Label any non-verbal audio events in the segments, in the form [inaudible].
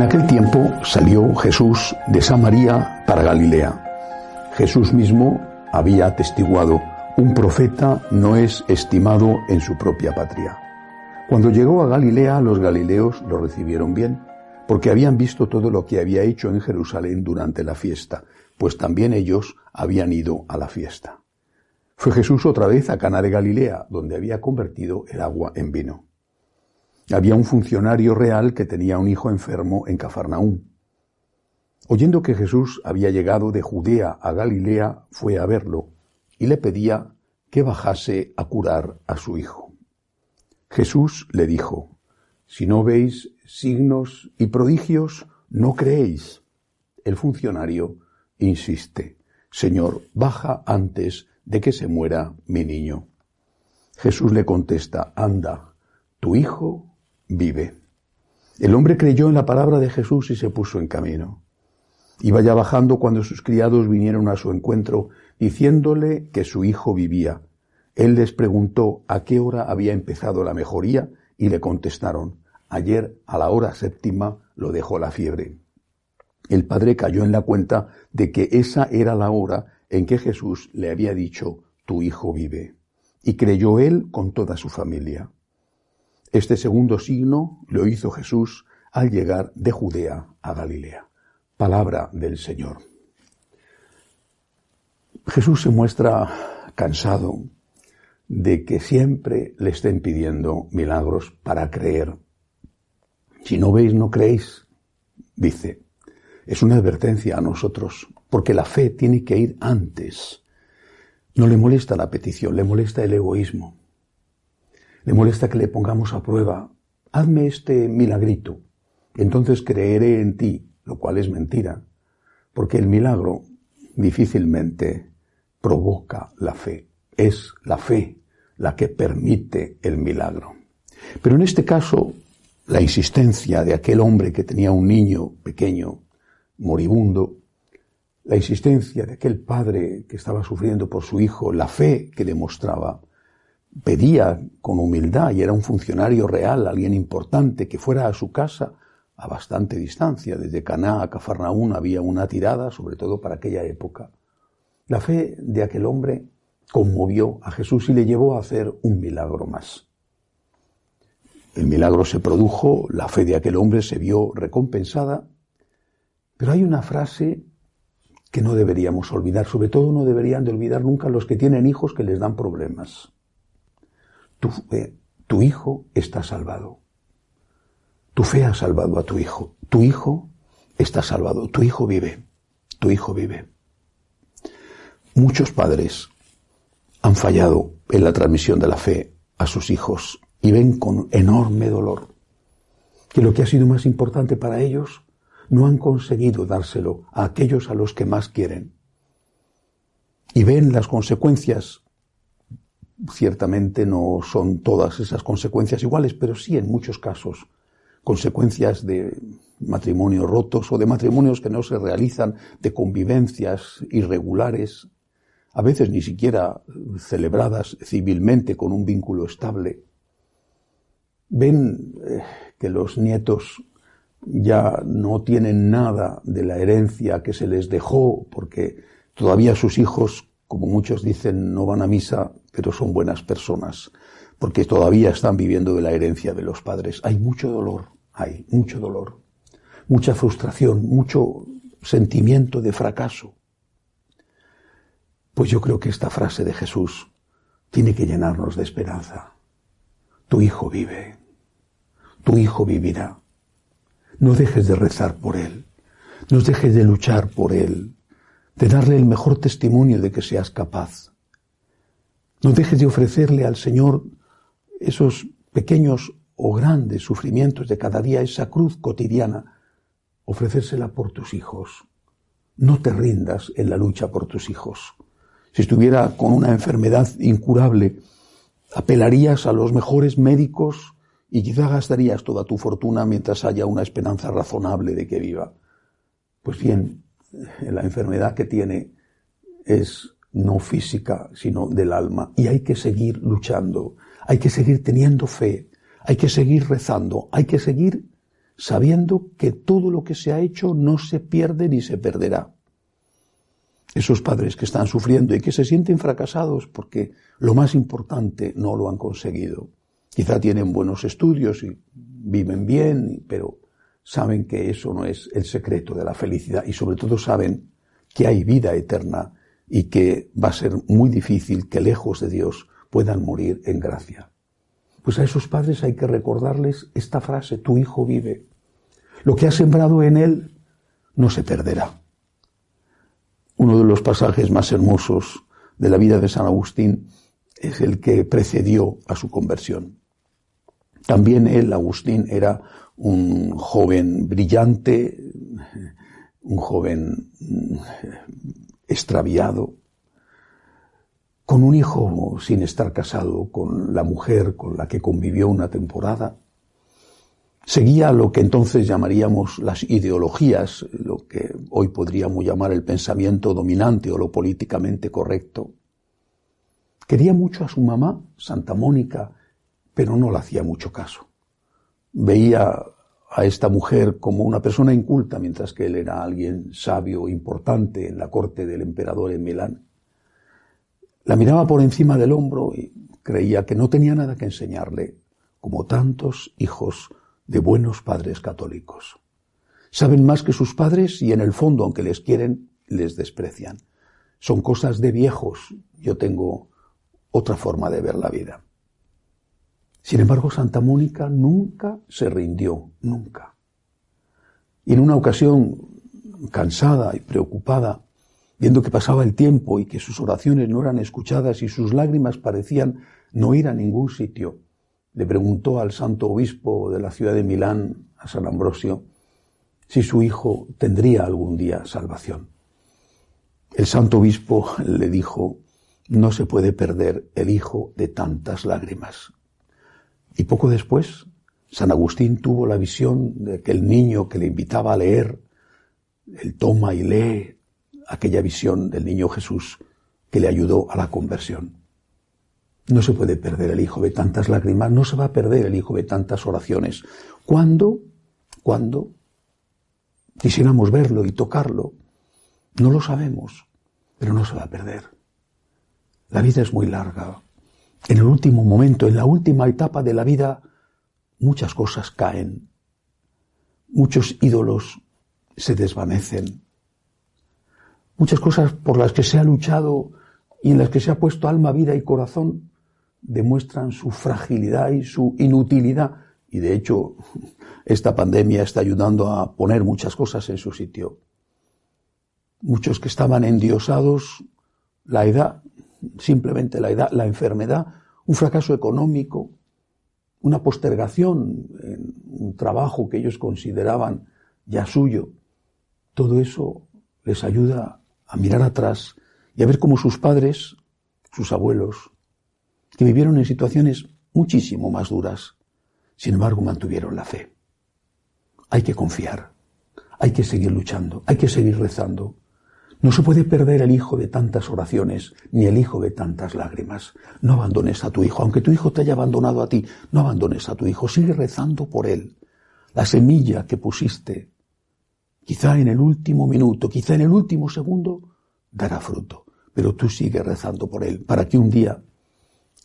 En aquel tiempo salió Jesús de Samaria para Galilea. Jesús mismo había atestiguado, un profeta no es estimado en su propia patria. Cuando llegó a Galilea, los galileos lo recibieron bien, porque habían visto todo lo que había hecho en Jerusalén durante la fiesta, pues también ellos habían ido a la fiesta. Fue Jesús otra vez a Cana de Galilea, donde había convertido el agua en vino. Había un funcionario real que tenía un hijo enfermo en Cafarnaúm. Oyendo que Jesús había llegado de Judea a Galilea, fue a verlo y le pedía que bajase a curar a su hijo. Jesús le dijo, Si no veis signos y prodigios, no creéis. El funcionario insiste, Señor, baja antes de que se muera mi niño. Jesús le contesta, anda, tu hijo vive. El hombre creyó en la palabra de Jesús y se puso en camino. Iba ya bajando cuando sus criados vinieron a su encuentro diciéndole que su hijo vivía. Él les preguntó a qué hora había empezado la mejoría y le contestaron, ayer a la hora séptima lo dejó la fiebre. El padre cayó en la cuenta de que esa era la hora en que Jesús le había dicho, tu hijo vive. Y creyó él con toda su familia. Este segundo signo lo hizo Jesús al llegar de Judea a Galilea. Palabra del Señor. Jesús se muestra cansado de que siempre le estén pidiendo milagros para creer. Si no veis, no creéis, dice. Es una advertencia a nosotros, porque la fe tiene que ir antes. No le molesta la petición, le molesta el egoísmo. Le molesta que le pongamos a prueba. Hazme este milagrito. Entonces creeré en ti, lo cual es mentira. Porque el milagro difícilmente provoca la fe. Es la fe la que permite el milagro. Pero en este caso, la insistencia de aquel hombre que tenía un niño pequeño, moribundo, la insistencia de aquel padre que estaba sufriendo por su hijo, la fe que demostraba, pedía con humildad y era un funcionario real, alguien importante, que fuera a su casa a bastante distancia. Desde Caná a Cafarnaún había una tirada, sobre todo para aquella época. La fe de aquel hombre conmovió a Jesús y le llevó a hacer un milagro más. El milagro se produjo, la fe de aquel hombre se vio recompensada, pero hay una frase que no deberíamos olvidar, sobre todo no deberían de olvidar nunca los que tienen hijos que les dan problemas tu, tu hijo está salvado. Tu fe ha salvado a tu hijo. Tu hijo está salvado. Tu hijo vive. Tu hijo vive. Muchos padres han fallado en la transmisión de la fe a sus hijos y ven con enorme dolor que lo que ha sido más importante para ellos no han conseguido dárselo a aquellos a los que más quieren. Y ven las consecuencias Ciertamente no son todas esas consecuencias iguales, pero sí en muchos casos consecuencias de matrimonios rotos o de matrimonios que no se realizan, de convivencias irregulares, a veces ni siquiera celebradas civilmente con un vínculo estable. Ven eh, que los nietos ya no tienen nada de la herencia que se les dejó porque todavía sus hijos, como muchos dicen, no van a misa pero son buenas personas, porque todavía están viviendo de la herencia de los padres. Hay mucho dolor, hay mucho dolor, mucha frustración, mucho sentimiento de fracaso. Pues yo creo que esta frase de Jesús tiene que llenarnos de esperanza. Tu hijo vive, tu hijo vivirá. No dejes de rezar por él, no dejes de luchar por él, de darle el mejor testimonio de que seas capaz No dejes de ofrecerle al Señor esos pequeños o grandes sufrimientos de cada día, esa cruz cotidiana, ofrecérsela por tus hijos. No te rindas en la lucha por tus hijos. Si estuviera con una enfermedad incurable, apelarías a los mejores médicos y quizá gastarías toda tu fortuna mientras haya una esperanza razonable de que viva. Pues bien, [laughs] la enfermedad que tiene es no física, sino del alma. Y hay que seguir luchando, hay que seguir teniendo fe, hay que seguir rezando, hay que seguir sabiendo que todo lo que se ha hecho no se pierde ni se perderá. Esos padres que están sufriendo y que se sienten fracasados porque lo más importante no lo han conseguido. Quizá tienen buenos estudios y viven bien, pero saben que eso no es el secreto de la felicidad y sobre todo saben que hay vida eterna y que va a ser muy difícil que lejos de Dios puedan morir en gracia. Pues a esos padres hay que recordarles esta frase, tu hijo vive. Lo que ha sembrado en él no se perderá. Uno de los pasajes más hermosos de la vida de San Agustín es el que precedió a su conversión. También él, Agustín, era un joven brillante, un joven mm, extraviado, con un hijo sin estar casado con la mujer con la que convivió una temporada. Seguía lo que entonces llamaríamos las ideologías, lo que hoy podríamos llamar el pensamiento dominante o lo políticamente correcto. Quería mucho a su mamá, Santa Mónica, pero no le hacía mucho caso. Veía a esta mujer como una persona inculta, mientras que él era alguien sabio, importante en la corte del emperador en Milán. La miraba por encima del hombro y creía que no tenía nada que enseñarle, como tantos hijos de buenos padres católicos. Saben más que sus padres y en el fondo, aunque les quieren, les desprecian. Son cosas de viejos. Yo tengo otra forma de ver la vida. Sin embargo, Santa Mónica nunca se rindió, nunca. Y en una ocasión, cansada y preocupada, viendo que pasaba el tiempo y que sus oraciones no eran escuchadas y sus lágrimas parecían no ir a ningún sitio, le preguntó al santo obispo de la ciudad de Milán, a San Ambrosio, si su hijo tendría algún día salvación. El santo obispo le dijo, no se puede perder el hijo de tantas lágrimas. Y poco después, San Agustín tuvo la visión de que el niño que le invitaba a leer, él toma y lee aquella visión del niño Jesús que le ayudó a la conversión. No se puede perder el hijo de tantas lágrimas, no se va a perder el hijo de tantas oraciones. ¿Cuándo? Cuando quisiéramos verlo y tocarlo, no lo sabemos, pero no se va a perder. La vida es muy larga, en el último momento, en la última etapa de la vida, muchas cosas caen, muchos ídolos se desvanecen, muchas cosas por las que se ha luchado y en las que se ha puesto alma, vida y corazón demuestran su fragilidad y su inutilidad. Y de hecho, esta pandemia está ayudando a poner muchas cosas en su sitio. Muchos que estaban endiosados, la edad simplemente la edad, la enfermedad, un fracaso económico, una postergación en un trabajo que ellos consideraban ya suyo. Todo eso les ayuda a mirar atrás y a ver cómo sus padres, sus abuelos, que vivieron en situaciones muchísimo más duras, sin embargo mantuvieron la fe. Hay que confiar, hay que seguir luchando, hay que seguir rezando, no se puede perder el hijo de tantas oraciones, ni el hijo de tantas lágrimas. No abandones a tu hijo, aunque tu hijo te haya abandonado a ti, no abandones a tu hijo, sigue rezando por él. La semilla que pusiste, quizá en el último minuto, quizá en el último segundo, dará fruto, pero tú sigue rezando por él, para que un día,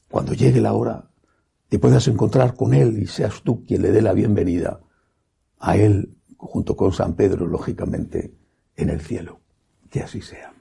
cuando llegue la hora, te puedas encontrar con él y seas tú quien le dé la bienvenida a él, junto con San Pedro, lógicamente, en el cielo. Que así sea.